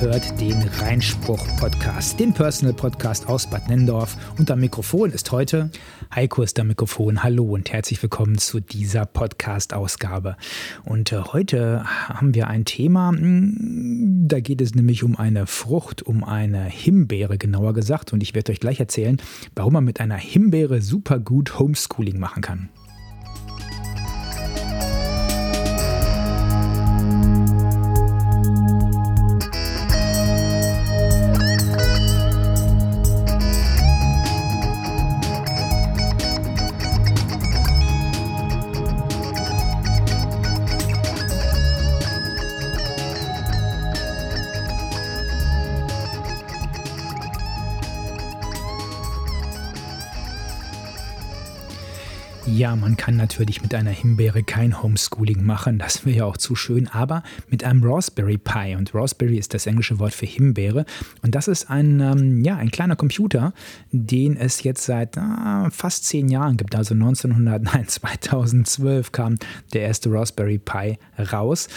Hört den Reinspruch-Podcast, den Personal-Podcast aus Bad Nendorf. Und am Mikrofon ist heute Heiko ist am Mikrofon. Hallo und herzlich willkommen zu dieser Podcast-Ausgabe. Und äh, heute haben wir ein Thema, hm, da geht es nämlich um eine Frucht, um eine Himbeere genauer gesagt. Und ich werde euch gleich erzählen, warum man mit einer Himbeere super gut Homeschooling machen kann. Man kann natürlich mit einer Himbeere kein Homeschooling machen, das wäre ja auch zu schön, aber mit einem Raspberry Pi. Und Raspberry ist das englische Wort für Himbeere. Und das ist ein, ähm, ja, ein kleiner Computer, den es jetzt seit äh, fast zehn Jahren gibt. Also 1900, nein, 2012 kam der erste Raspberry Pi raus.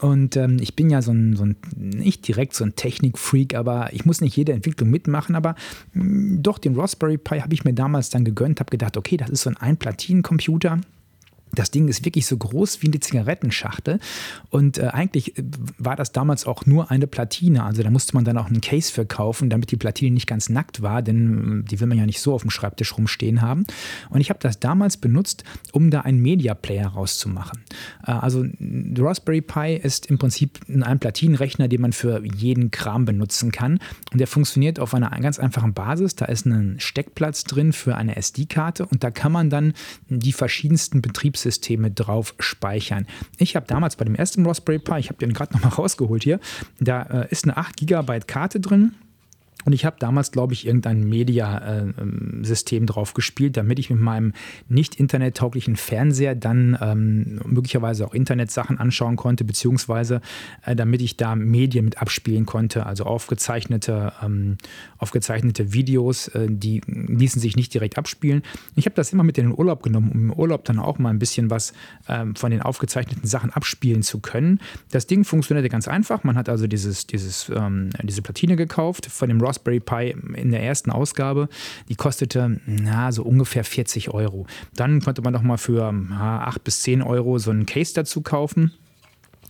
Und ähm, ich bin ja so ein, so ein, nicht direkt so ein Technikfreak, aber ich muss nicht jede Entwicklung mitmachen. Aber mh, hm, doch, den Raspberry Pi habe ich mir damals dann gegönnt, habe gedacht, okay, das ist so ein Einplatinencomputer. computer das Ding ist wirklich so groß wie eine Zigarettenschachtel und äh, eigentlich äh, war das damals auch nur eine Platine. Also da musste man dann auch einen Case für kaufen, damit die Platine nicht ganz nackt war, denn äh, die will man ja nicht so auf dem Schreibtisch rumstehen haben. Und ich habe das damals benutzt, um da einen Media Player rauszumachen. Äh, also Raspberry Pi ist im Prinzip ein Platinenrechner, den man für jeden Kram benutzen kann. Und der funktioniert auf einer ganz einfachen Basis. Da ist ein Steckplatz drin für eine SD-Karte und da kann man dann die verschiedensten Betriebs Betriebssysteme drauf speichern. Ich habe damals bei dem ersten Raspberry Pi, ich habe den gerade noch mal rausgeholt hier, da äh, ist eine 8 GB Karte drin und ich habe damals, glaube ich, irgendein Media-System drauf gespielt, damit ich mit meinem nicht internettauglichen Fernseher dann ähm, möglicherweise auch Internetsachen anschauen konnte, beziehungsweise äh, damit ich da Medien mit abspielen konnte, also aufgezeichnete, ähm, aufgezeichnete Videos, äh, die ließen sich nicht direkt abspielen. Ich habe das immer mit in den Urlaub genommen, um im Urlaub dann auch mal ein bisschen was ähm, von den aufgezeichneten Sachen abspielen zu können. Das Ding funktionierte ganz einfach. Man hat also dieses, dieses, ähm, diese Platine gekauft von dem Raspberry Pi in der ersten Ausgabe. Die kostete na, so ungefähr 40 Euro. Dann konnte man noch mal für na, 8 bis 10 Euro so einen Case dazu kaufen.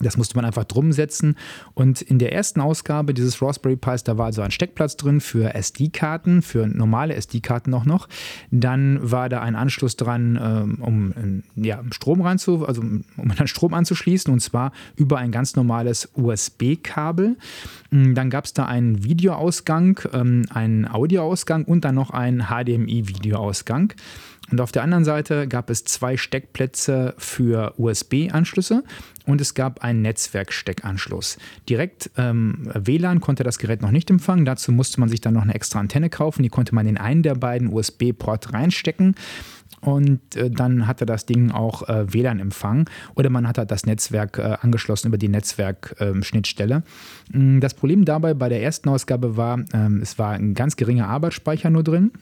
Das musste man einfach drum setzen. Und in der ersten Ausgabe dieses Raspberry Pis, da war also ein Steckplatz drin für SD-Karten, für normale SD-Karten auch noch. Dann war da ein Anschluss dran, ähm, um ja, Strom reinzu, also um dann Strom anzuschließen, und zwar über ein ganz normales USB-Kabel. Mm, dann gab es da einen Videoausgang, ähm, einen Audioausgang und dann noch einen HDMI-Videoausgang. Und auf der anderen Seite gab es zwei Steckplätze für USB-Anschlüsse und es gab einen Netzwerksteckanschluss. Direkt ähm, WLAN konnte das Gerät noch nicht empfangen. Dazu musste man sich dann noch eine extra Antenne kaufen. Die konnte man in einen der beiden USB-Port reinstecken und äh, dann hatte das Ding auch äh, WLAN-Empfang oder man hat halt das Netzwerk äh, angeschlossen über die Netzwerkschnittstelle. Ähm, das Problem dabei bei der ersten Ausgabe war, ähm, es war ein ganz geringer Arbeitsspeicher nur drin.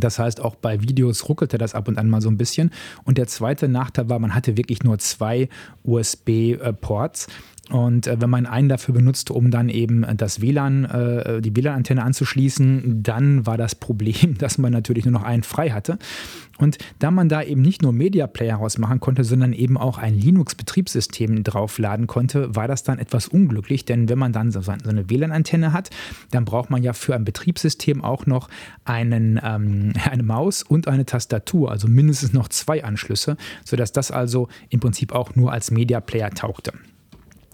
Das heißt, auch bei Videos ruckelte das ab und an mal so ein bisschen. Und der zweite Nachteil war, man hatte wirklich nur zwei USB-Ports. Und äh, wenn man einen dafür benutzte, um dann eben das WLAN, äh, die WLAN-Antenne anzuschließen, dann war das Problem, dass man natürlich nur noch einen frei hatte. Und da man da eben nicht nur Media Player rausmachen konnte, sondern eben auch ein Linux-Betriebssystem draufladen konnte, war das dann etwas unglücklich. Denn wenn man dann so eine WLAN-Antenne hat, dann braucht man ja für ein Betriebssystem auch noch einen, ähm, eine Maus und eine Tastatur, also mindestens noch zwei Anschlüsse, sodass das also im Prinzip auch nur als Media Player taugte.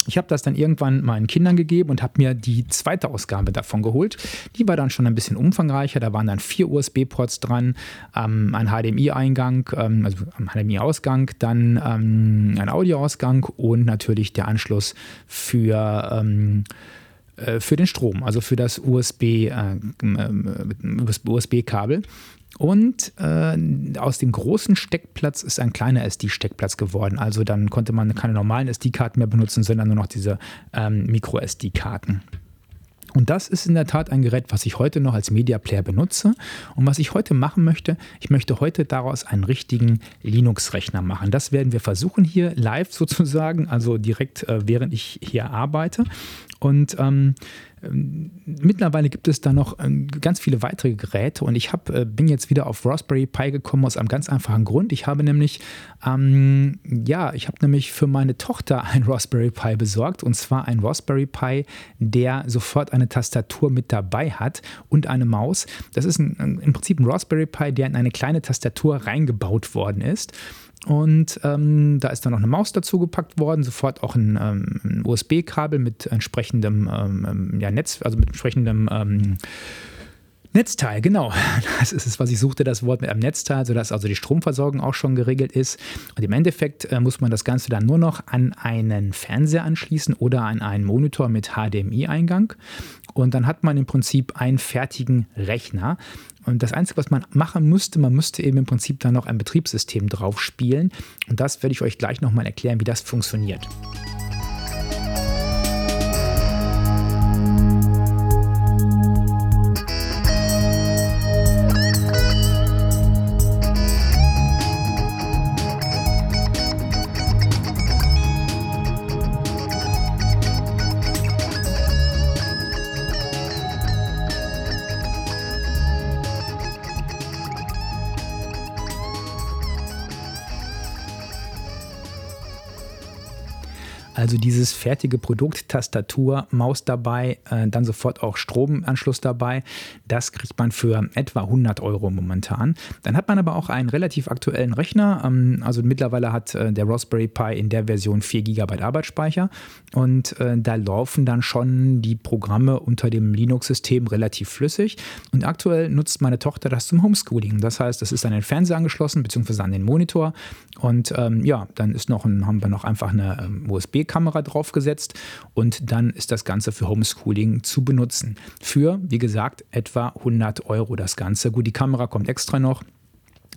Ich habe das dann irgendwann meinen Kindern gegeben und habe mir die zweite Ausgabe davon geholt. Die war dann schon ein bisschen umfangreicher. Da waren dann vier USB-Ports dran, ähm, ein HDMI-Eingang, ähm, also ein HDMI-Ausgang, dann ähm, ein Audioausgang und natürlich der Anschluss für ähm, äh, für den Strom, also für das USB-Kabel. Äh, und äh, aus dem großen Steckplatz ist ein kleiner SD-Steckplatz geworden. Also dann konnte man keine normalen SD-Karten mehr benutzen, sondern nur noch diese ähm, Micro-SD-Karten. Und das ist in der Tat ein Gerät, was ich heute noch als Media Player benutze. Und was ich heute machen möchte, ich möchte heute daraus einen richtigen Linux-Rechner machen. Das werden wir versuchen hier live sozusagen, also direkt äh, während ich hier arbeite. Und ähm, mittlerweile gibt es da noch ähm, ganz viele weitere Geräte und ich hab, äh, bin jetzt wieder auf Raspberry Pi gekommen aus einem ganz einfachen Grund. Ich habe nämlich, ähm, ja, ich habe nämlich für meine Tochter ein Raspberry Pi besorgt und zwar ein Raspberry Pi, der sofort eine Tastatur mit dabei hat und eine Maus. Das ist ein, im Prinzip ein Raspberry Pi, der in eine kleine Tastatur reingebaut worden ist. Und ähm, da ist dann noch eine Maus dazu gepackt worden, sofort auch ein, ähm, ein USB-Kabel mit entsprechendem ähm, ähm, ja, Netz, also mit entsprechendem ähm, Netzteil, genau. Das ist es, was ich suchte, das Wort mit einem Netzteil, sodass also die Stromversorgung auch schon geregelt ist. Und im Endeffekt äh, muss man das Ganze dann nur noch an einen Fernseher anschließen oder an einen Monitor mit HDMI-Eingang. Und dann hat man im Prinzip einen fertigen Rechner. Und das Einzige, was man machen müsste, man müsste eben im Prinzip dann noch ein Betriebssystem drauf spielen. Und das werde ich euch gleich nochmal erklären, wie das funktioniert. Also dieses fertige Produkt, Tastatur, Maus dabei, äh, dann sofort auch Stromanschluss dabei. Das kriegt man für etwa 100 Euro momentan. Dann hat man aber auch einen relativ aktuellen Rechner. Ähm, also mittlerweile hat äh, der Raspberry Pi in der Version 4 GB Arbeitsspeicher und äh, da laufen dann schon die Programme unter dem Linux-System relativ flüssig. Und aktuell nutzt meine Tochter das zum Homeschooling. Das heißt, es ist an den Fernseher angeschlossen, beziehungsweise an den Monitor. Und ähm, ja, dann ist noch ein, haben wir noch einfach eine ähm, USB-Karte Kamera draufgesetzt und dann ist das Ganze für Homeschooling zu benutzen. Für, wie gesagt, etwa 100 Euro das Ganze. Gut, die Kamera kommt extra noch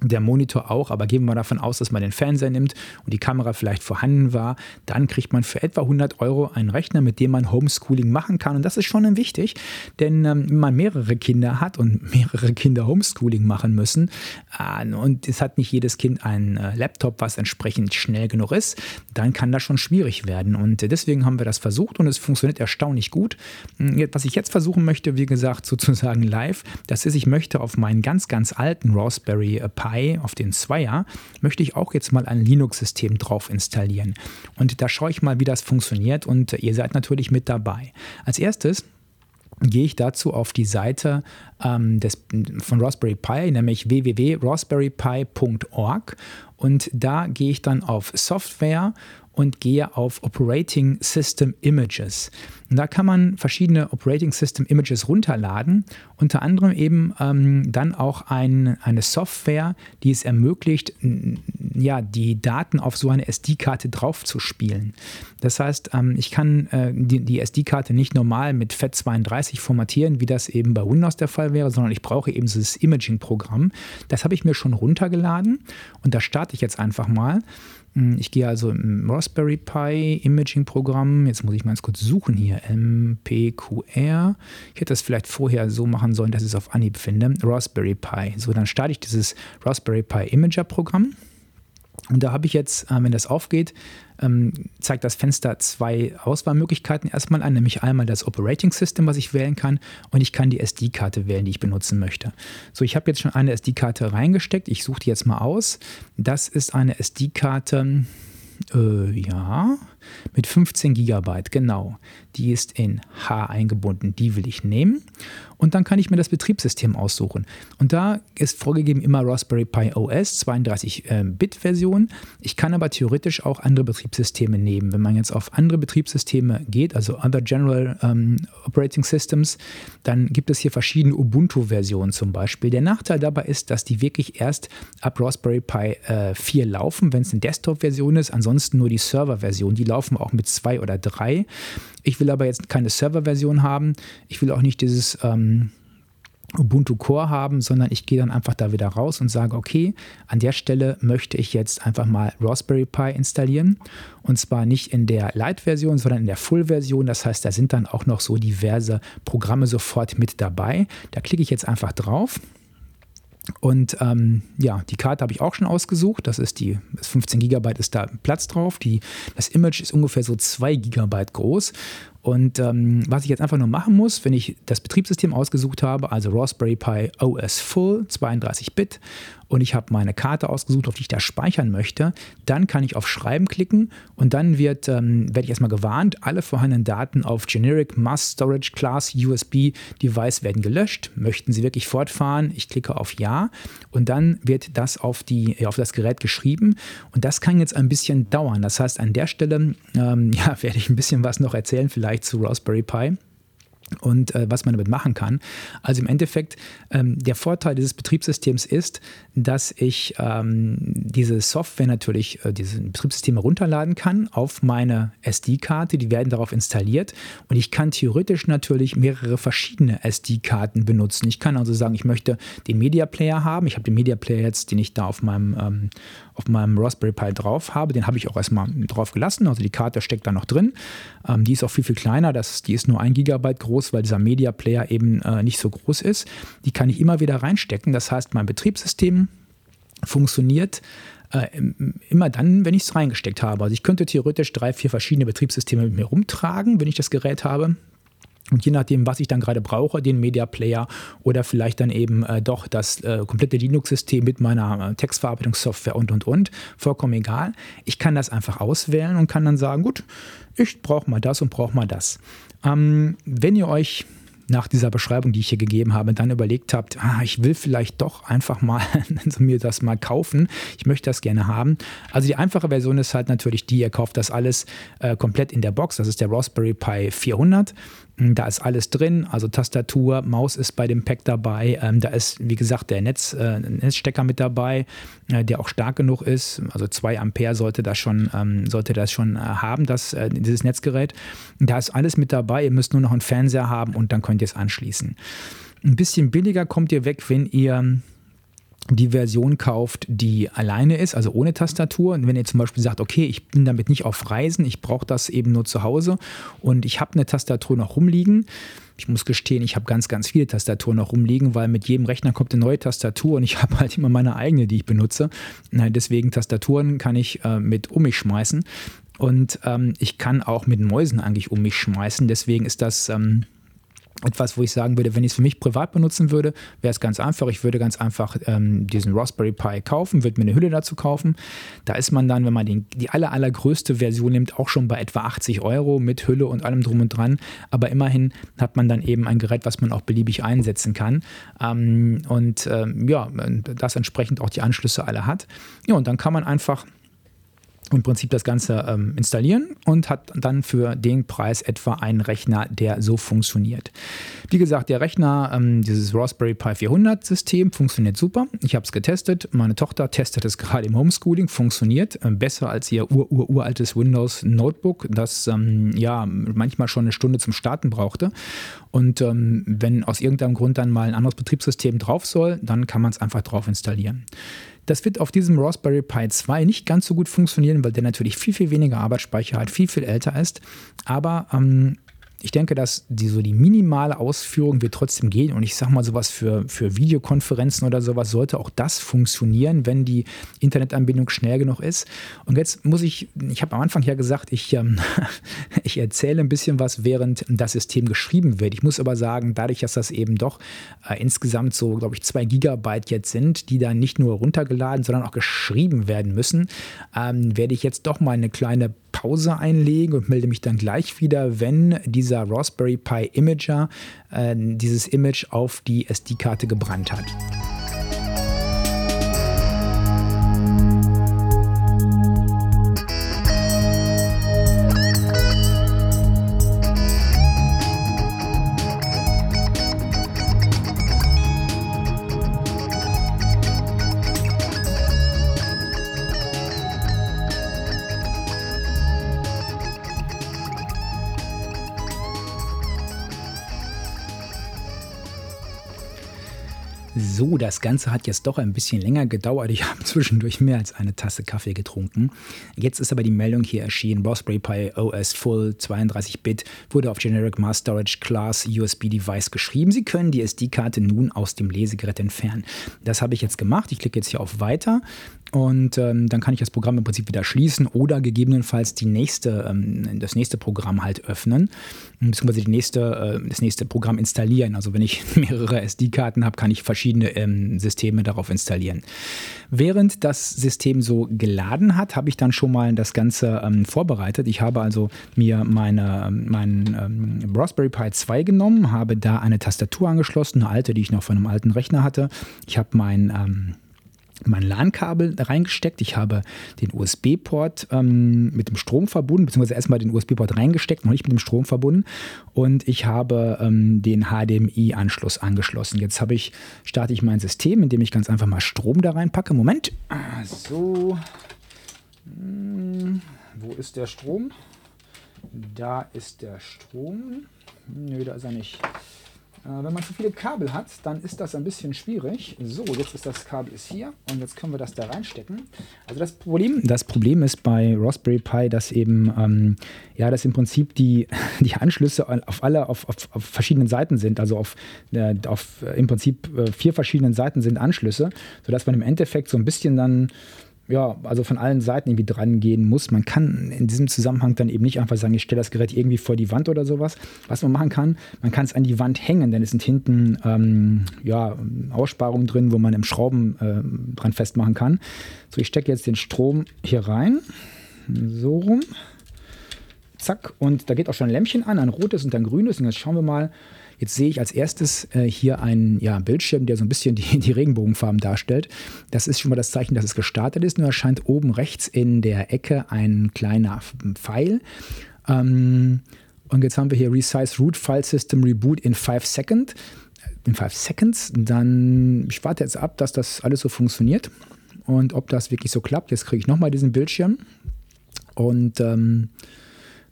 der Monitor auch, aber gehen wir davon aus, dass man den Fernseher nimmt und die Kamera vielleicht vorhanden war, dann kriegt man für etwa 100 Euro einen Rechner, mit dem man Homeschooling machen kann. Und das ist schon wichtig, denn ähm, wenn man mehrere Kinder hat und mehrere Kinder Homeschooling machen müssen äh, und es hat nicht jedes Kind einen äh, Laptop, was entsprechend schnell genug ist, dann kann das schon schwierig werden. Und deswegen haben wir das versucht und es funktioniert erstaunlich gut. Hm, was ich jetzt versuchen möchte, wie gesagt, sozusagen live, das ist, ich möchte auf meinen ganz, ganz alten Raspberry Pi Pi, auf den Zweier, möchte ich auch jetzt mal ein Linux-System drauf installieren. Und da schaue ich mal, wie das funktioniert und ihr seid natürlich mit dabei. Als erstes gehe ich dazu auf die Seite ähm, des, von Raspberry Pi, nämlich www.raspberrypi.org und da gehe ich dann auf Software und gehe auf Operating System Images. Und da kann man verschiedene Operating System Images runterladen, unter anderem eben ähm, dann auch ein, eine Software, die es ermöglicht, ja, die Daten auf so eine SD-Karte draufzuspielen. Das heißt, ähm, ich kann äh, die, die SD-Karte nicht normal mit FAT32 formatieren, wie das eben bei Windows der Fall wäre, sondern ich brauche eben dieses Imaging-Programm. Das habe ich mir schon runtergeladen und da starte ich jetzt einfach mal. Hm, ich gehe also im Raspberry Pi Imaging Programm. Jetzt muss ich mal ganz kurz suchen hier. MPQR. Ich hätte das vielleicht vorher so machen sollen, dass ich es auf Anhieb finde. Raspberry Pi. So, dann starte ich dieses Raspberry Pi Imager Programm. Und da habe ich jetzt, äh, wenn das aufgeht, ähm, zeigt das Fenster zwei Auswahlmöglichkeiten erstmal an, nämlich einmal das Operating System, was ich wählen kann, und ich kann die SD-Karte wählen, die ich benutzen möchte. So, ich habe jetzt schon eine SD-Karte reingesteckt. Ich suche die jetzt mal aus. Das ist eine SD-Karte, äh, ja, mit 15 GB, genau. Die ist in H eingebunden, die will ich nehmen. Und dann kann ich mir das Betriebssystem aussuchen. Und da ist vorgegeben immer Raspberry Pi OS, 32-Bit-Version. Äh, ich kann aber theoretisch auch andere Betriebssysteme nehmen. Wenn man jetzt auf andere Betriebssysteme geht, also Other General ähm, Operating Systems, dann gibt es hier verschiedene Ubuntu-Versionen zum Beispiel. Der Nachteil dabei ist, dass die wirklich erst ab Raspberry Pi äh, 4 laufen, wenn es eine Desktop-Version ist. Ansonsten nur die Server-Version. Die laufen auch mit zwei oder drei. Ich will aber jetzt keine Server-Version haben. Ich will auch nicht dieses ähm, Ubuntu Core haben, sondern ich gehe dann einfach da wieder raus und sage, okay, an der Stelle möchte ich jetzt einfach mal Raspberry Pi installieren. Und zwar nicht in der Lite-Version, sondern in der Full-Version. Das heißt, da sind dann auch noch so diverse Programme sofort mit dabei. Da klicke ich jetzt einfach drauf. Und ähm, ja, die Karte habe ich auch schon ausgesucht. Das ist die 15 GB ist da Platz drauf. Die, das Image ist ungefähr so 2 GB groß. Und ähm, was ich jetzt einfach nur machen muss, wenn ich das Betriebssystem ausgesucht habe, also Raspberry Pi OS Full 32-Bit und ich habe meine Karte ausgesucht, auf die ich da speichern möchte, dann kann ich auf Schreiben klicken und dann wird, ähm, werde ich erstmal gewarnt, alle vorhandenen Daten auf Generic Mass Storage Class USB Device werden gelöscht. Möchten Sie wirklich fortfahren? Ich klicke auf Ja und dann wird das auf, die, auf das Gerät geschrieben und das kann jetzt ein bisschen dauern. Das heißt, an der Stelle ähm, ja, werde ich ein bisschen was noch erzählen, vielleicht Vergleich zu Raspberry Pi und äh, was man damit machen kann. Also im Endeffekt, ähm, der Vorteil dieses Betriebssystems ist, dass ich ähm, diese Software natürlich, äh, diese Betriebssysteme runterladen kann auf meine SD-Karte. Die werden darauf installiert und ich kann theoretisch natürlich mehrere verschiedene SD-Karten benutzen. Ich kann also sagen, ich möchte den Media Player haben. Ich habe den Media Player jetzt, den ich da auf meinem, ähm, auf meinem Raspberry Pi drauf habe. Den habe ich auch erstmal drauf gelassen. Also die Karte steckt da noch drin. Ähm, die ist auch viel, viel kleiner. Das, die ist nur ein Gigabyte groß weil dieser Media Player eben äh, nicht so groß ist. Die kann ich immer wieder reinstecken. Das heißt, mein Betriebssystem funktioniert äh, immer dann, wenn ich es reingesteckt habe. Also ich könnte theoretisch drei, vier verschiedene Betriebssysteme mit mir rumtragen, wenn ich das Gerät habe. Und je nachdem, was ich dann gerade brauche, den Media Player oder vielleicht dann eben äh, doch das äh, komplette Linux-System mit meiner äh, Textverarbeitungssoftware und und und, vollkommen egal. Ich kann das einfach auswählen und kann dann sagen, gut, ich brauche mal das und brauche mal das. Ähm, wenn ihr euch nach dieser Beschreibung, die ich hier gegeben habe, dann überlegt habt, ah, ich will vielleicht doch einfach mal mir das mal kaufen, ich möchte das gerne haben. Also die einfache Version ist halt natürlich die, ihr kauft das alles äh, komplett in der Box, das ist der Raspberry Pi 400. Da ist alles drin, also Tastatur, Maus ist bei dem Pack dabei. Ähm, da ist, wie gesagt, der Netz, äh, Netzstecker mit dabei, äh, der auch stark genug ist. Also 2 Ampere sollte das schon, ähm, sollte das schon äh, haben, das, äh, dieses Netzgerät. Da ist alles mit dabei. Ihr müsst nur noch einen Fernseher haben und dann könnt ihr es anschließen. Ein bisschen billiger kommt ihr weg, wenn ihr die Version kauft, die alleine ist, also ohne Tastatur. Und wenn ihr zum Beispiel sagt, okay, ich bin damit nicht auf Reisen, ich brauche das eben nur zu Hause und ich habe eine Tastatur noch rumliegen. Ich muss gestehen, ich habe ganz, ganz viele Tastaturen noch rumliegen, weil mit jedem Rechner kommt eine neue Tastatur und ich habe halt immer meine eigene, die ich benutze. Deswegen Tastaturen kann ich äh, mit um mich schmeißen und ähm, ich kann auch mit Mäusen eigentlich um mich schmeißen. Deswegen ist das ähm, etwas, wo ich sagen würde, wenn ich es für mich privat benutzen würde, wäre es ganz einfach. Ich würde ganz einfach ähm, diesen Raspberry Pi kaufen, würde mir eine Hülle dazu kaufen. Da ist man dann, wenn man den, die aller, allergrößte Version nimmt, auch schon bei etwa 80 Euro mit Hülle und allem drum und dran. Aber immerhin hat man dann eben ein Gerät, was man auch beliebig einsetzen kann. Ähm, und ähm, ja, das entsprechend auch die Anschlüsse alle hat. Ja, und dann kann man einfach im Prinzip das Ganze ähm, installieren und hat dann für den Preis etwa einen Rechner, der so funktioniert. Wie gesagt, der Rechner, ähm, dieses Raspberry Pi 400 System funktioniert super. Ich habe es getestet. Meine Tochter testet es gerade im Homeschooling, funktioniert äh, besser als ihr ur, ur, uraltes Windows Notebook, das ähm, ja manchmal schon eine Stunde zum Starten brauchte. Und ähm, wenn aus irgendeinem Grund dann mal ein anderes Betriebssystem drauf soll, dann kann man es einfach drauf installieren. Das wird auf diesem Raspberry Pi 2 nicht ganz so gut funktionieren, weil der natürlich viel, viel weniger Arbeitsspeicher hat, viel, viel älter ist. Aber ähm, ich denke, dass die, so die minimale Ausführung wird trotzdem gehen. Und ich sage mal, sowas für, für Videokonferenzen oder sowas sollte auch das funktionieren, wenn die Internetanbindung schnell genug ist. Und jetzt muss ich, ich habe am Anfang ja gesagt, ich, ähm, ich erzähle ein bisschen was, während das System geschrieben wird. Ich muss aber sagen, dadurch, dass das eben doch äh, insgesamt so, glaube ich, zwei Gigabyte jetzt sind, die dann nicht nur runtergeladen, sondern auch geschrieben werden müssen, ähm, werde ich jetzt doch mal eine kleine Pause einlegen und melde mich dann gleich wieder, wenn dieser Raspberry Pi Imager äh, dieses Image auf die SD-Karte gebrannt hat. So, das Ganze hat jetzt doch ein bisschen länger gedauert. Ich habe zwischendurch mehr als eine Tasse Kaffee getrunken. Jetzt ist aber die Meldung hier erschienen. Raspberry Pi OS Full 32-Bit wurde auf Generic Mass Storage Class USB Device geschrieben. Sie können die SD-Karte nun aus dem Lesegerät entfernen. Das habe ich jetzt gemacht. Ich klicke jetzt hier auf Weiter. Und ähm, dann kann ich das Programm im Prinzip wieder schließen oder gegebenenfalls die nächste, ähm, das nächste Programm halt öffnen, beziehungsweise die nächste, äh, das nächste Programm installieren. Also wenn ich mehrere SD-Karten habe, kann ich verschiedene ähm, Systeme darauf installieren. Während das System so geladen hat, habe ich dann schon mal das Ganze ähm, vorbereitet. Ich habe also mir meine, mein ähm, Raspberry Pi 2 genommen, habe da eine Tastatur angeschlossen, eine alte, die ich noch von einem alten Rechner hatte. Ich habe mein ähm, mein LAN-Kabel reingesteckt. Ich habe den USB-Port ähm, mit dem Strom verbunden, beziehungsweise erstmal den USB-Port reingesteckt, noch nicht mit dem Strom verbunden. Und ich habe ähm, den HDMI-Anschluss angeschlossen. Jetzt habe ich, starte ich mein System, indem ich ganz einfach mal Strom da reinpacke. Moment. So. Hm, wo ist der Strom? Da ist der Strom. Nö, da ist er nicht. Äh, wenn man zu viele Kabel hat, dann ist das ein bisschen schwierig. So, jetzt ist das Kabel ist hier und jetzt können wir das da reinstecken. Also das Problem, das Problem ist bei Raspberry Pi, dass eben ähm, ja, dass im Prinzip die, die Anschlüsse auf alle auf, auf, auf verschiedenen Seiten sind, also auf, äh, auf äh, im Prinzip äh, vier verschiedenen Seiten sind Anschlüsse, sodass man im Endeffekt so ein bisschen dann ja, also von allen Seiten irgendwie dran gehen muss. Man kann in diesem Zusammenhang dann eben nicht einfach sagen, ich stelle das Gerät irgendwie vor die Wand oder sowas. Was man machen kann, man kann es an die Wand hängen, denn es sind hinten ähm, ja, Aussparungen drin, wo man im Schrauben äh, dran festmachen kann. So, ich stecke jetzt den Strom hier rein. So rum. Zack. Und da geht auch schon ein Lämpchen an, ein rotes und ein grünes. Und jetzt schauen wir mal, Jetzt sehe ich als erstes äh, hier einen ja, Bildschirm, der so ein bisschen die, die Regenbogenfarben darstellt. Das ist schon mal das Zeichen, dass es gestartet ist. Nur erscheint oben rechts in der Ecke ein kleiner Pfeil. Ähm, und jetzt haben wir hier Resize Root File System Reboot in 5 Seconds. In 5 Seconds. Dann, ich warte jetzt ab, dass das alles so funktioniert. Und ob das wirklich so klappt. Jetzt kriege ich nochmal diesen Bildschirm. Und ähm,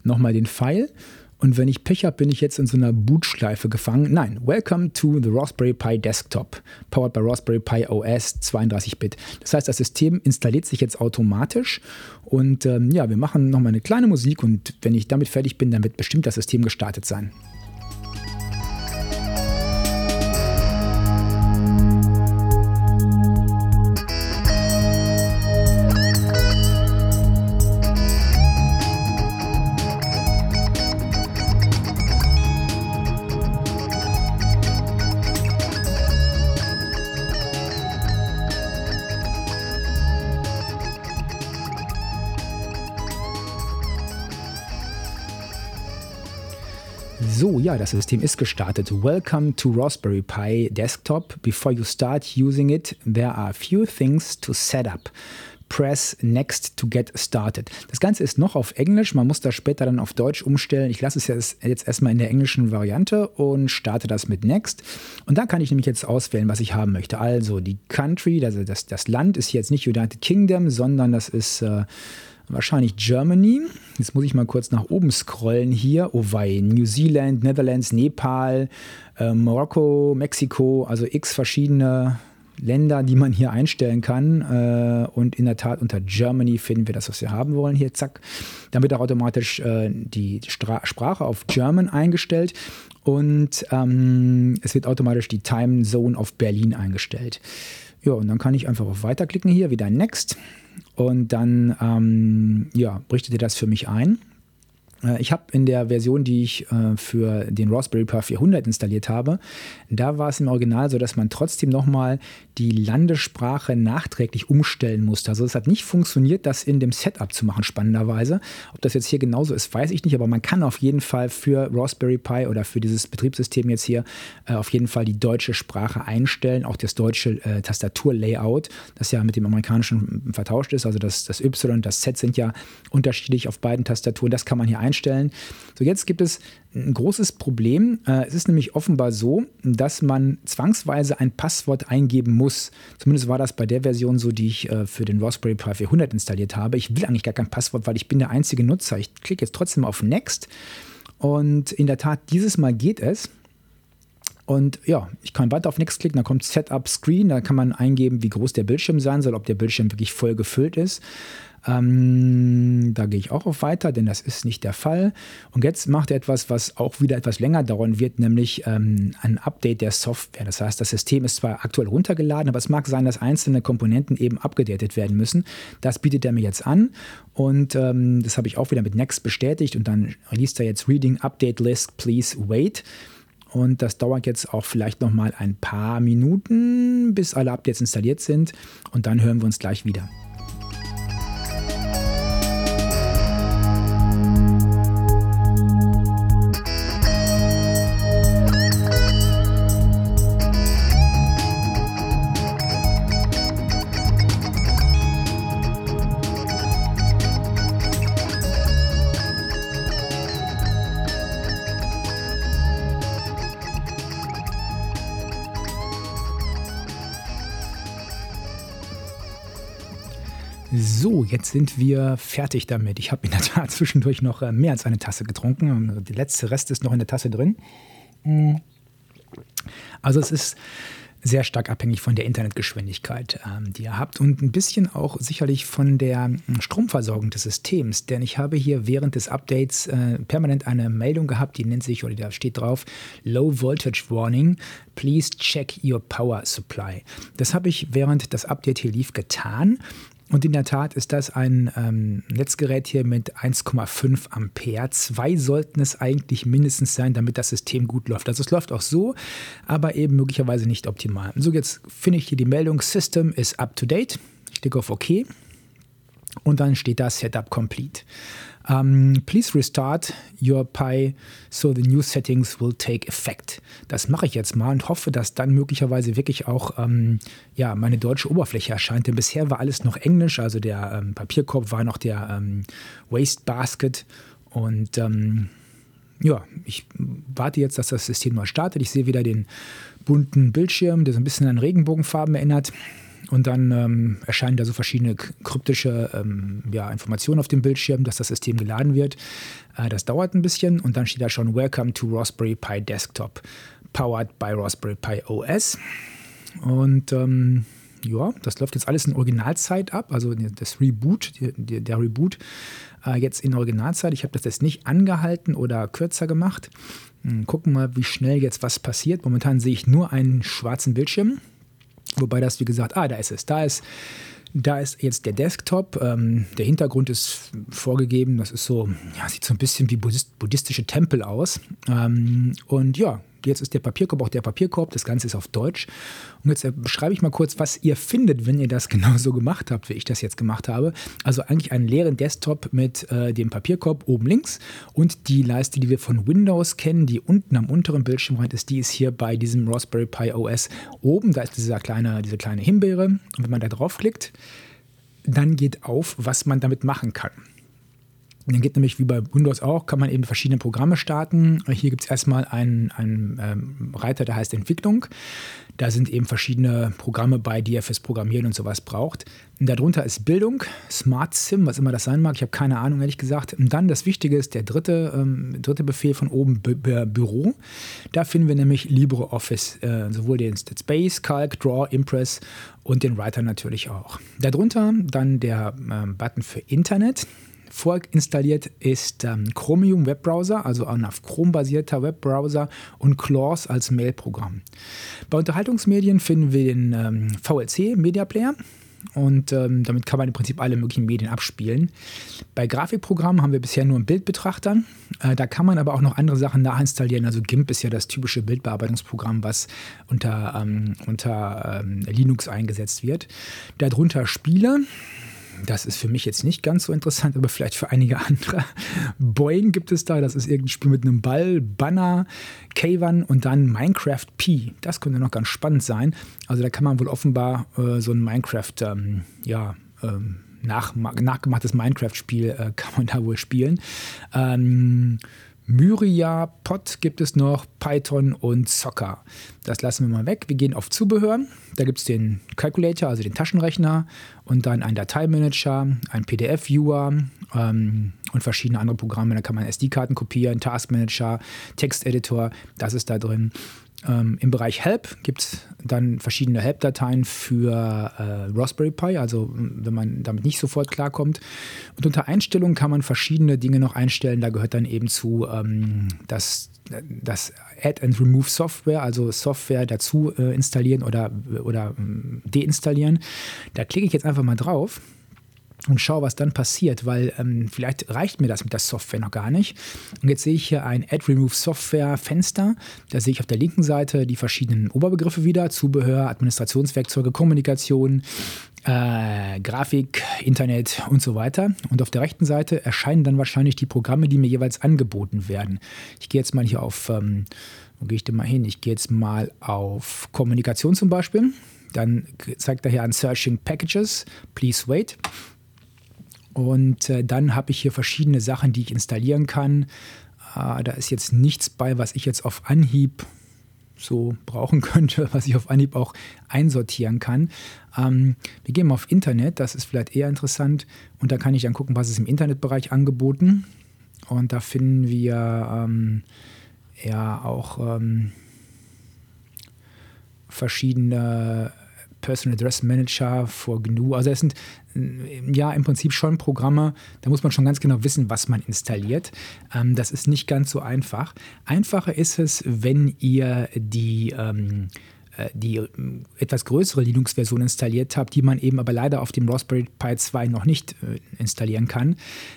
nochmal den Pfeil. Und wenn ich Pech habe, bin ich jetzt in so einer Bootschleife gefangen. Nein, Welcome to the Raspberry Pi Desktop, powered by Raspberry Pi OS 32-Bit. Das heißt, das System installiert sich jetzt automatisch und ähm, ja, wir machen nochmal eine kleine Musik und wenn ich damit fertig bin, dann wird bestimmt das System gestartet sein. Das System ist gestartet. Welcome to Raspberry Pi Desktop. Before you start using it, there are a few things to set up. Press Next to get started. Das Ganze ist noch auf Englisch, man muss das später dann auf Deutsch umstellen. Ich lasse es jetzt erstmal in der englischen Variante und starte das mit Next. Und da kann ich nämlich jetzt auswählen, was ich haben möchte. Also die Country, also das, das Land ist jetzt nicht United Kingdom, sondern das ist äh, wahrscheinlich Germany. Jetzt muss ich mal kurz nach oben scrollen hier. Oh wei, New Zealand, Netherlands, Nepal, äh, Marokko, Mexiko, also x verschiedene Länder, die man hier einstellen kann. Äh, und in der Tat unter Germany finden wir das, was wir haben wollen. Hier, zack. Dann wird auch automatisch äh, die Stra Sprache auf German eingestellt. Und ähm, es wird automatisch die Time Zone auf Berlin eingestellt. Ja, und dann kann ich einfach auf Weiterklicken hier, wieder Next. Und dann ähm, ja, richtet ihr das für mich ein. Äh, ich habe in der Version, die ich äh, für den Raspberry Pi 400 installiert habe, da war es im Original so, dass man trotzdem nochmal die Landessprache nachträglich umstellen musste. Also es hat nicht funktioniert, das in dem Setup zu machen, spannenderweise. Ob das jetzt hier genauso ist, weiß ich nicht, aber man kann auf jeden Fall für Raspberry Pi oder für dieses Betriebssystem jetzt hier äh, auf jeden Fall die deutsche Sprache einstellen, auch das deutsche Tastaturlayout, das ja mit dem amerikanischen vertauscht ist. Also das, das Y und das Z sind ja unterschiedlich auf beiden Tastaturen. Das kann man hier einstellen. So, jetzt gibt es ein großes Problem. Äh, es ist nämlich offenbar so, dass man zwangsweise ein Passwort eingeben muss. Zumindest war das bei der Version so, die ich äh, für den Raspberry Pi 400 installiert habe. Ich will eigentlich gar kein Passwort, weil ich bin der einzige Nutzer. Ich klicke jetzt trotzdem auf Next. Und in der Tat, dieses Mal geht es. Und ja, ich kann weiter auf Next klicken, dann kommt Setup Screen, da kann man eingeben, wie groß der Bildschirm sein soll, ob der Bildschirm wirklich voll gefüllt ist. Ähm, da gehe ich auch auf Weiter, denn das ist nicht der Fall. Und jetzt macht er etwas, was auch wieder etwas länger dauern wird, nämlich ähm, ein Update der Software. Das heißt, das System ist zwar aktuell runtergeladen, aber es mag sein, dass einzelne Komponenten eben abgedatet werden müssen. Das bietet er mir jetzt an und ähm, das habe ich auch wieder mit Next bestätigt und dann liest er jetzt Reading Update List, please wait. Und das dauert jetzt auch vielleicht noch mal ein paar Minuten, bis alle Updates installiert sind. Und dann hören wir uns gleich wieder. Jetzt sind wir fertig damit. Ich habe in der Tat zwischendurch noch äh, mehr als eine Tasse getrunken. Der letzte Rest ist noch in der Tasse drin. Mm. Also es ist sehr stark abhängig von der Internetgeschwindigkeit, ähm, die ihr habt und ein bisschen auch sicherlich von der mm, Stromversorgung des Systems. Denn ich habe hier während des Updates äh, permanent eine Meldung gehabt, die nennt sich, oder da steht drauf, Low Voltage Warning, please check your power supply. Das habe ich während das Update hier lief getan und in der Tat ist das ein ähm, Netzgerät hier mit 1,5 Ampere. Zwei sollten es eigentlich mindestens sein, damit das System gut läuft. Also es läuft auch so, aber eben möglicherweise nicht optimal. So, jetzt finde ich hier die Meldung System is up to date. Ich klicke auf OK und dann steht da Setup complete. Um, ähm, please restart your Pi so the new settings will take effect. Das mache ich jetzt mal und hoffe, dass dann möglicherweise wirklich auch ähm, ja, meine deutsche Oberfläche erscheint. Denn bisher war alles noch Englisch, also der ähm, Papierkorb war noch der ähm, Waste Basket und ähm, ja, ich warte jetzt, dass das System mal startet. Ich sehe wieder den bunten Bildschirm, der so ein bisschen an Regenbogenfarben erinnert. Und dann ähm, erscheinen da so verschiedene kryptische ähm, ja, Informationen auf dem Bildschirm, dass das System geladen wird. Äh, das dauert ein bisschen und dann steht da schon Welcome to Raspberry Pi Desktop, powered by Raspberry Pi OS. Und ähm, ja, das läuft jetzt alles in Originalzeit ab, also das Reboot, der, der Reboot äh, jetzt in Originalzeit. Ich habe das jetzt nicht angehalten oder kürzer gemacht. Hm, gucken mal, wie schnell jetzt was passiert. Momentan sehe ich nur einen schwarzen Bildschirm. Wobei das, wie gesagt, ah, da ist es. Da ist, da ist jetzt der Desktop. Ähm, der Hintergrund ist vorgegeben. Das ist so, ja, sieht so ein bisschen wie Buddhist, buddhistische Tempel aus. Ähm, und ja, Jetzt ist der Papierkorb auch der Papierkorb. Das Ganze ist auf Deutsch. Und jetzt äh, beschreibe ich mal kurz, was ihr findet, wenn ihr das genauso gemacht habt, wie ich das jetzt gemacht habe. Also eigentlich einen leeren Desktop mit äh, dem Papierkorb oben links und die Leiste, die wir von Windows kennen, die unten am unteren Bildschirmrand ist, die ist hier bei diesem Raspberry Pi OS oben. Da ist dieser kleine, diese kleine Himbeere. Und wenn man da draufklickt, dann geht auf, was man damit machen kann. Und dann geht nämlich wie bei Windows auch, kann man eben verschiedene Programme starten. Hier gibt es erstmal einen, einen ähm, Reiter, der heißt Entwicklung. Da sind eben verschiedene Programme bei, die ihr fürs Programmieren und sowas braucht. Und darunter ist Bildung, Smart Sim, was immer das sein mag. Ich habe keine Ahnung, ehrlich gesagt. Und dann das Wichtige ist der dritte, ähm, dritte Befehl von oben, Bü Bü Büro. Da finden wir nämlich LibreOffice, äh, sowohl den Space, Calc, Draw, Impress und den Writer natürlich auch. Darunter dann der äh, Button für Internet. Vorinstalliert ist ähm, Chromium Webbrowser, also ein auf Chrome basierter Webbrowser und Claws als Mailprogramm. Bei Unterhaltungsmedien finden wir den ähm, VLC Media Player und ähm, damit kann man im Prinzip alle möglichen Medien abspielen. Bei Grafikprogrammen haben wir bisher nur einen Bildbetrachter. Äh, da kann man aber auch noch andere Sachen nachinstallieren. Also GIMP ist ja das typische Bildbearbeitungsprogramm, was unter, ähm, unter ähm, Linux eingesetzt wird. Darunter Spiele. Das ist für mich jetzt nicht ganz so interessant, aber vielleicht für einige andere. Boing gibt es da, das ist irgendein Spiel mit einem Ball, Banner, K1 und dann Minecraft P. Das könnte noch ganz spannend sein. Also da kann man wohl offenbar äh, so ein Minecraft, ähm, ja, ähm, nach, nachgemachtes Minecraft-Spiel äh, kann man da wohl spielen. Ähm, Myria, Pot gibt es noch, Python und Soccer. Das lassen wir mal weg. Wir gehen auf Zubehör. Da gibt es den Calculator, also den Taschenrechner und dann einen Dateimanager, einen PDF-Viewer ähm, und verschiedene andere Programme. Da kann man SD-Karten kopieren, Taskmanager, Texteditor, das ist da drin. Ähm, Im Bereich Help gibt es dann verschiedene Help-Dateien für äh, Raspberry Pi, also wenn man damit nicht sofort klarkommt. Und unter Einstellungen kann man verschiedene Dinge noch einstellen. Da gehört dann eben zu ähm, das, das Add and Remove Software, also Software dazu äh, installieren oder, oder äh, deinstallieren. Da klicke ich jetzt einfach mal drauf und schaue, was dann passiert, weil ähm, vielleicht reicht mir das mit der Software noch gar nicht. Und jetzt sehe ich hier ein Add Remove Software Fenster. Da sehe ich auf der linken Seite die verschiedenen Oberbegriffe wieder: Zubehör, Administrationswerkzeuge, Kommunikation, äh, Grafik, Internet und so weiter. Und auf der rechten Seite erscheinen dann wahrscheinlich die Programme, die mir jeweils angeboten werden. Ich gehe jetzt mal hier auf, ähm, wo gehe ich denn mal hin? Ich gehe jetzt mal auf Kommunikation zum Beispiel. Dann zeigt er hier an Searching Packages. Please wait. Und äh, dann habe ich hier verschiedene Sachen, die ich installieren kann. Äh, da ist jetzt nichts bei, was ich jetzt auf Anhieb so brauchen könnte, was ich auf Anhieb auch einsortieren kann. Ähm, wir gehen mal auf Internet, das ist vielleicht eher interessant. Und da kann ich dann gucken, was ist im Internetbereich angeboten. Und da finden wir ähm, ja auch ähm, verschiedene Personal Address Manager vor GNU. Also es sind ja im Prinzip schon Programme, da muss man schon ganz genau wissen, was man installiert. Ähm, das ist nicht ganz so einfach. Einfacher ist es, wenn ihr die ähm, äh, die äh, etwas größere Linux-Version installiert habt, die man eben aber leider auf dem Raspberry Pi 2 noch nicht äh, installieren kann,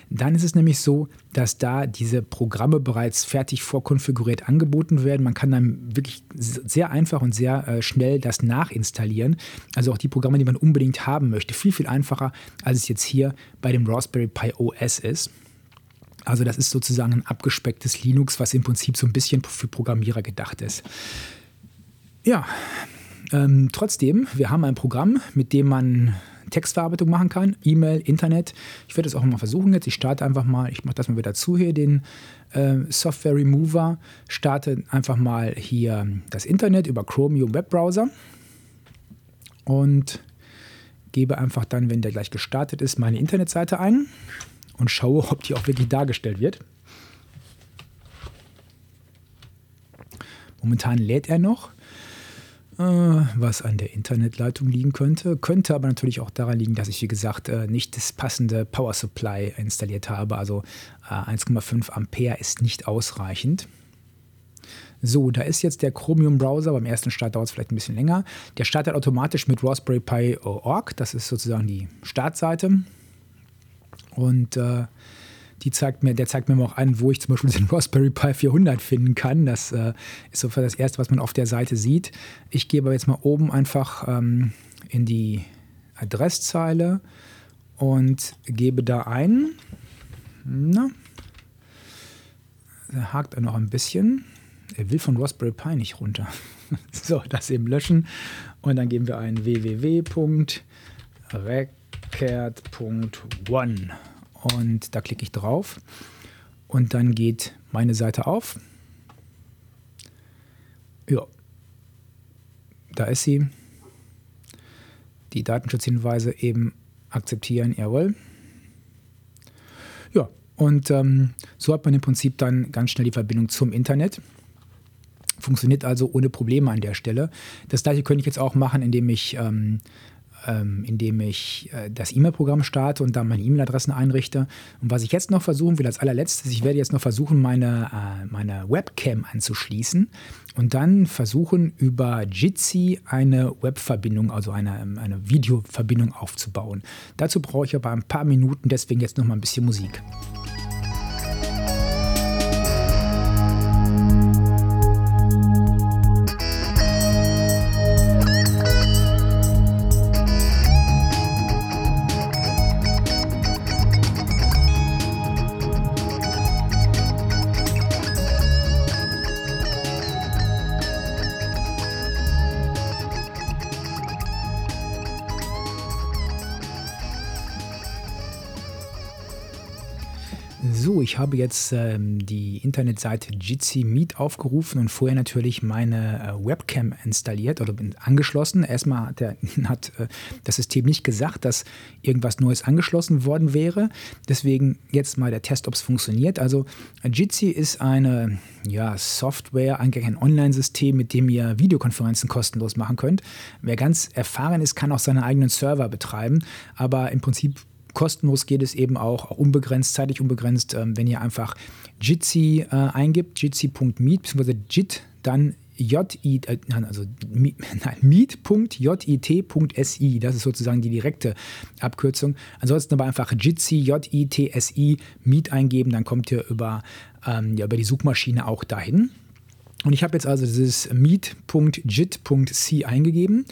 dann ist es nämlich so, dass da diese Programme bereits fertig vorkonfiguriert angeboten werden. Man kann dann wirklich sehr einfach und sehr schnell das nachinstallieren. Also auch die Programme, die man unbedingt haben möchte. Viel, viel einfacher, als es jetzt hier bei dem Raspberry Pi OS ist. Also das ist sozusagen ein abgespecktes Linux, was im Prinzip so ein bisschen für Programmierer gedacht ist. Ja, ähm, trotzdem, wir haben ein Programm, mit dem man Textverarbeitung machen kann, E-Mail, Internet. Ich werde es auch mal versuchen jetzt. Ich starte einfach mal, ich mache das mal wieder zu hier, den äh, Software Remover. Starte einfach mal hier das Internet über Chromium Webbrowser und gebe einfach dann, wenn der gleich gestartet ist, meine Internetseite ein und schaue, ob die auch wirklich dargestellt wird. Momentan lädt er noch. Äh, was an der Internetleitung liegen könnte. Könnte aber natürlich auch daran liegen, dass ich, wie gesagt, äh, nicht das passende Power Supply installiert habe. Also 1,5 äh, Ampere ist nicht ausreichend. So, da ist jetzt der Chromium Browser. Beim ersten Start dauert es vielleicht ein bisschen länger. Der startet automatisch mit Raspberry Pi Org. Das ist sozusagen die Startseite. Und äh, die zeigt mir, der zeigt mir auch an, wo ich zum Beispiel den Raspberry Pi 400 finden kann. Das äh, ist so das Erste, was man auf der Seite sieht. Ich gebe jetzt mal oben einfach ähm, in die Adresszeile und gebe da ein. Na, er hakt er noch ein bisschen. Er will von Raspberry Pi nicht runter. so, das eben löschen. Und dann geben wir ein www.record.one und da klicke ich drauf und dann geht meine Seite auf. Ja, da ist sie. Die Datenschutzhinweise eben akzeptieren, jawohl. Ja, und ähm, so hat man im Prinzip dann ganz schnell die Verbindung zum Internet. Funktioniert also ohne Probleme an der Stelle. Das gleiche könnte ich jetzt auch machen, indem ich ähm, ähm, indem ich äh, das E-Mail-Programm starte und dann meine E-Mail-Adressen einrichte. Und was ich jetzt noch versuchen will als allerletztes, ich werde jetzt noch versuchen, meine, äh, meine Webcam anzuschließen und dann versuchen, über Jitsi eine Webverbindung, also eine, eine Videoverbindung aufzubauen. Dazu brauche ich aber ein paar Minuten, deswegen jetzt noch mal ein bisschen Musik. Habe jetzt ähm, die Internetseite Jitsi Meet aufgerufen und vorher natürlich meine äh, Webcam installiert oder angeschlossen. Erstmal hat, der, hat äh, das System nicht gesagt, dass irgendwas Neues angeschlossen worden wäre. Deswegen jetzt mal der Test, ob es funktioniert. Also Jitsi ist eine ja, Software, eigentlich ein Online-System, mit dem ihr Videokonferenzen kostenlos machen könnt. Wer ganz erfahren ist, kann auch seine eigenen Server betreiben, aber im Prinzip kostenlos geht es eben auch, auch unbegrenzt, zeitlich unbegrenzt, ähm, wenn ihr einfach Jitsi äh, eingibt, jitsi.meet, beziehungsweise jit, dann j äh, also meet.jit.si, das ist sozusagen die direkte Abkürzung. Ansonsten aber einfach Jitsi, J-I-T-S-I, Meet eingeben, dann kommt ihr über, ähm, ja, über die Suchmaschine auch dahin. Und ich habe jetzt also dieses meet.jit.c eingegeben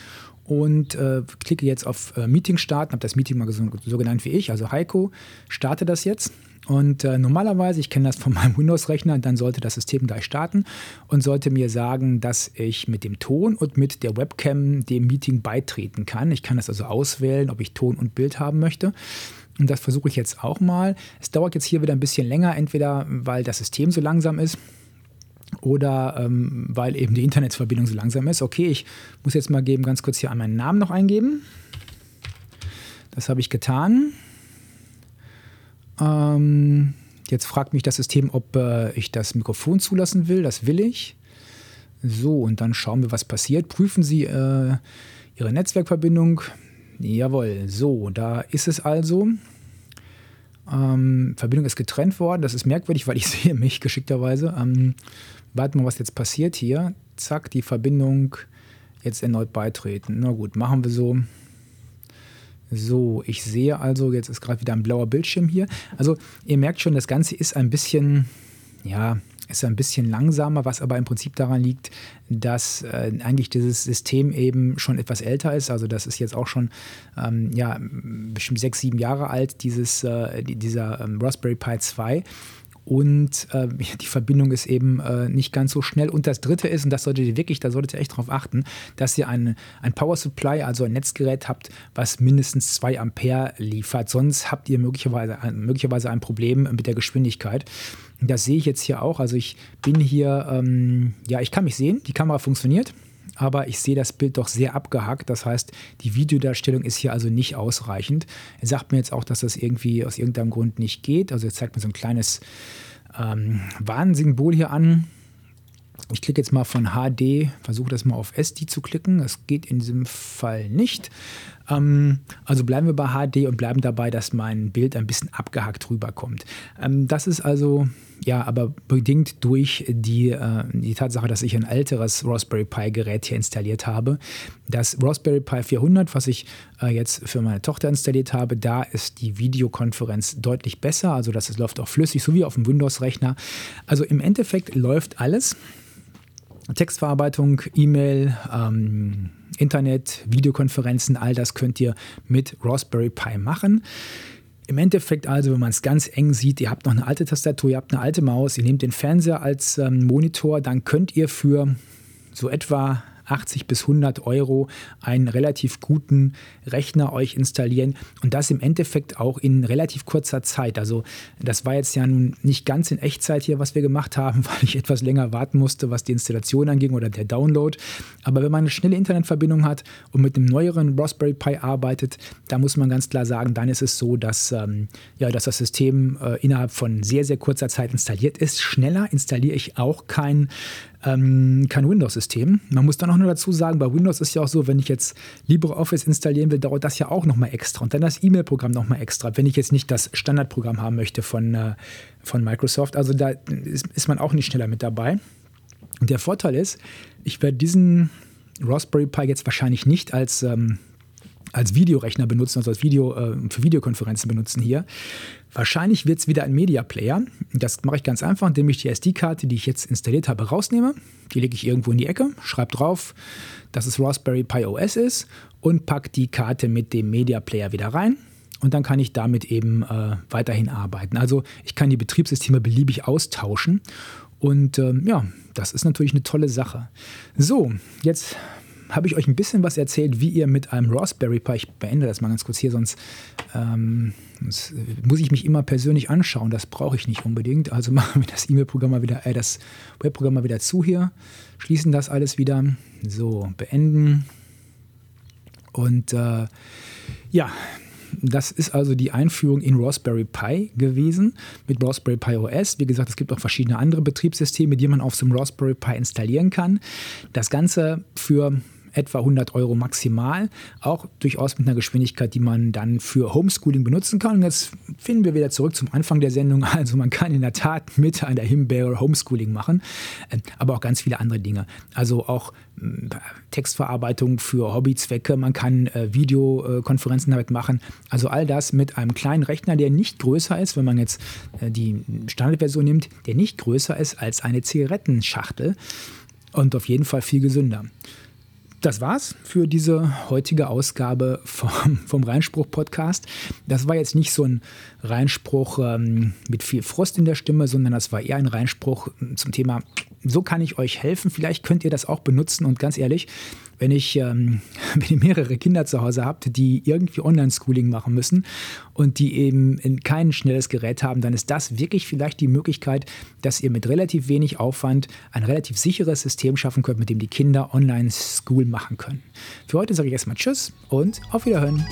und äh, klicke jetzt auf äh, Meeting starten, habe das Meeting mal so, so, genannt wie ich, also Heiko, starte das jetzt. Und äh, normalerweise, ich kenne das von meinem Windows-Rechner, dann sollte das System gleich starten und sollte mir sagen, dass ich mit dem Ton und mit der Webcam dem Meeting beitreten kann. Ich kann das also auswählen, ob ich Ton und Bild haben möchte. Und das versuche ich jetzt auch mal. Es dauert jetzt hier wieder ein bisschen länger, entweder weil das System so langsam ist oder ähm, weil eben die Internetverbindung so langsam ist. Okay, ich muss jetzt mal geben, ganz kurz hier meinen Namen noch eingeben. Das habe ich getan. Ähm, jetzt fragt mich das System, ob äh, ich das Mikrofon zulassen will. Das will ich. So, und dann schauen wir, was passiert. Prüfen Sie äh, Ihre Netzwerkverbindung. Jawohl, so, da ist es also. Ähm, Verbindung ist getrennt worden. Das ist merkwürdig, weil ich sehe mich geschickterweise. Ähm, warten wir, was jetzt passiert hier. Zack, die Verbindung jetzt erneut beitreten. Na gut, machen wir so. So, ich sehe also, jetzt ist gerade wieder ein blauer Bildschirm hier. Also ihr merkt schon, das Ganze ist ein bisschen, ja, ist ein bisschen langsamer, was aber im Prinzip daran liegt, dass äh, eigentlich dieses System eben schon etwas älter ist. Also das ist jetzt auch schon ähm, ja, bestimmt sechs, sieben Jahre alt, dieses, äh, dieser ähm, Raspberry Pi 2 und äh, die Verbindung ist eben äh, nicht ganz so schnell. Und das dritte ist, und das solltet ihr wirklich, da solltet ihr echt darauf achten, dass ihr ein, ein Power Supply, also ein Netzgerät habt, was mindestens 2 Ampere liefert. Sonst habt ihr möglicherweise, möglicherweise ein Problem mit der Geschwindigkeit. Das sehe ich jetzt hier auch. Also ich bin hier, ähm, ja, ich kann mich sehen, die Kamera funktioniert aber ich sehe das Bild doch sehr abgehackt. Das heißt, die Videodarstellung ist hier also nicht ausreichend. Er sagt mir jetzt auch, dass das irgendwie aus irgendeinem Grund nicht geht. Also er zeigt mir so ein kleines ähm, Warnsymbol hier an. Ich klicke jetzt mal von HD, versuche das mal auf SD zu klicken. Das geht in diesem Fall nicht. Ähm, also bleiben wir bei HD und bleiben dabei, dass mein Bild ein bisschen abgehackt rüberkommt. Ähm, das ist also ja, aber bedingt durch die, äh, die Tatsache, dass ich ein älteres Raspberry Pi Gerät hier installiert habe. Das Raspberry Pi 400, was ich äh, jetzt für meine Tochter installiert habe, da ist die Videokonferenz deutlich besser. Also das läuft auch flüssig, so wie auf dem Windows-Rechner. Also im Endeffekt läuft alles. Textverarbeitung, E-Mail, ähm, Internet, Videokonferenzen, all das könnt ihr mit Raspberry Pi machen. Im Endeffekt also, wenn man es ganz eng sieht, ihr habt noch eine alte Tastatur, ihr habt eine alte Maus, ihr nehmt den Fernseher als ähm, Monitor, dann könnt ihr für so etwa 80 bis 100 Euro einen relativ guten Rechner euch installieren und das im Endeffekt auch in relativ kurzer Zeit. Also das war jetzt ja nun nicht ganz in Echtzeit hier, was wir gemacht haben, weil ich etwas länger warten musste, was die Installation anging oder der Download. Aber wenn man eine schnelle Internetverbindung hat und mit einem neueren Raspberry Pi arbeitet, da muss man ganz klar sagen, dann ist es so, dass, ähm, ja, dass das System äh, innerhalb von sehr, sehr kurzer Zeit installiert ist. Schneller installiere ich auch kein ähm, kein Windows-System. Man muss dann auch nur dazu sagen, bei Windows ist ja auch so, wenn ich jetzt LibreOffice installieren will, dauert das ja auch nochmal extra. Und dann das E-Mail-Programm nochmal extra, wenn ich jetzt nicht das Standardprogramm haben möchte von, äh, von Microsoft. Also da ist, ist man auch nicht schneller mit dabei. Und der Vorteil ist, ich werde diesen Raspberry Pi jetzt wahrscheinlich nicht als ähm, als Videorechner benutzen, also als Video, äh, für Videokonferenzen benutzen hier. Wahrscheinlich wird es wieder ein Media Player. Das mache ich ganz einfach, indem ich die SD-Karte, die ich jetzt installiert habe, rausnehme. Die lege ich irgendwo in die Ecke, schreibe drauf, dass es Raspberry Pi OS ist und packe die Karte mit dem Media Player wieder rein. Und dann kann ich damit eben äh, weiterhin arbeiten. Also ich kann die Betriebssysteme beliebig austauschen. Und ähm, ja, das ist natürlich eine tolle Sache. So, jetzt habe ich euch ein bisschen was erzählt, wie ihr mit einem Raspberry Pi, ich beende das mal ganz kurz hier, sonst, ähm, sonst muss ich mich immer persönlich anschauen. Das brauche ich nicht unbedingt. Also machen wir das E-Mail-Programm mal wieder, äh, das Webprogramm mal wieder zu hier, schließen das alles wieder. So, beenden. Und äh, ja, das ist also die Einführung in Raspberry Pi gewesen mit Raspberry Pi OS. Wie gesagt, es gibt auch verschiedene andere Betriebssysteme, die man auf so einem Raspberry Pi installieren kann. Das Ganze für etwa 100 Euro maximal, auch durchaus mit einer Geschwindigkeit, die man dann für Homeschooling benutzen kann. Und jetzt finden wir wieder zurück zum Anfang der Sendung. Also man kann in der Tat mit einer Himbeere Homeschooling machen, äh, aber auch ganz viele andere Dinge. Also auch äh, Textverarbeitung für Hobbyzwecke, man kann äh, Videokonferenzen damit machen. Also all das mit einem kleinen Rechner, der nicht größer ist, wenn man jetzt die Standardversion nimmt, der nicht größer ist als eine Zigarettenschachtel und auf jeden Fall viel gesünder das war's für diese heutige Ausgabe vom, vom Reinspruch-Podcast. Das war jetzt nicht so ein Reinspruch ähm, mit viel Frust in der Stimme, sondern das war eher ein Reinspruch zum Thema, so kann ich euch helfen. Vielleicht könnt ihr das auch benutzen und ganz ehrlich, wenn ich, ähm, wenn ihr mehrere Kinder zu Hause habt, die irgendwie Online-Schooling machen müssen und die eben kein schnelles Gerät haben, dann ist das wirklich vielleicht die Möglichkeit, dass ihr mit relativ wenig Aufwand ein relativ sicheres System schaffen könnt, mit dem die Kinder Online-School machen können. Für heute sage ich erstmal Tschüss und auf Wiederhören.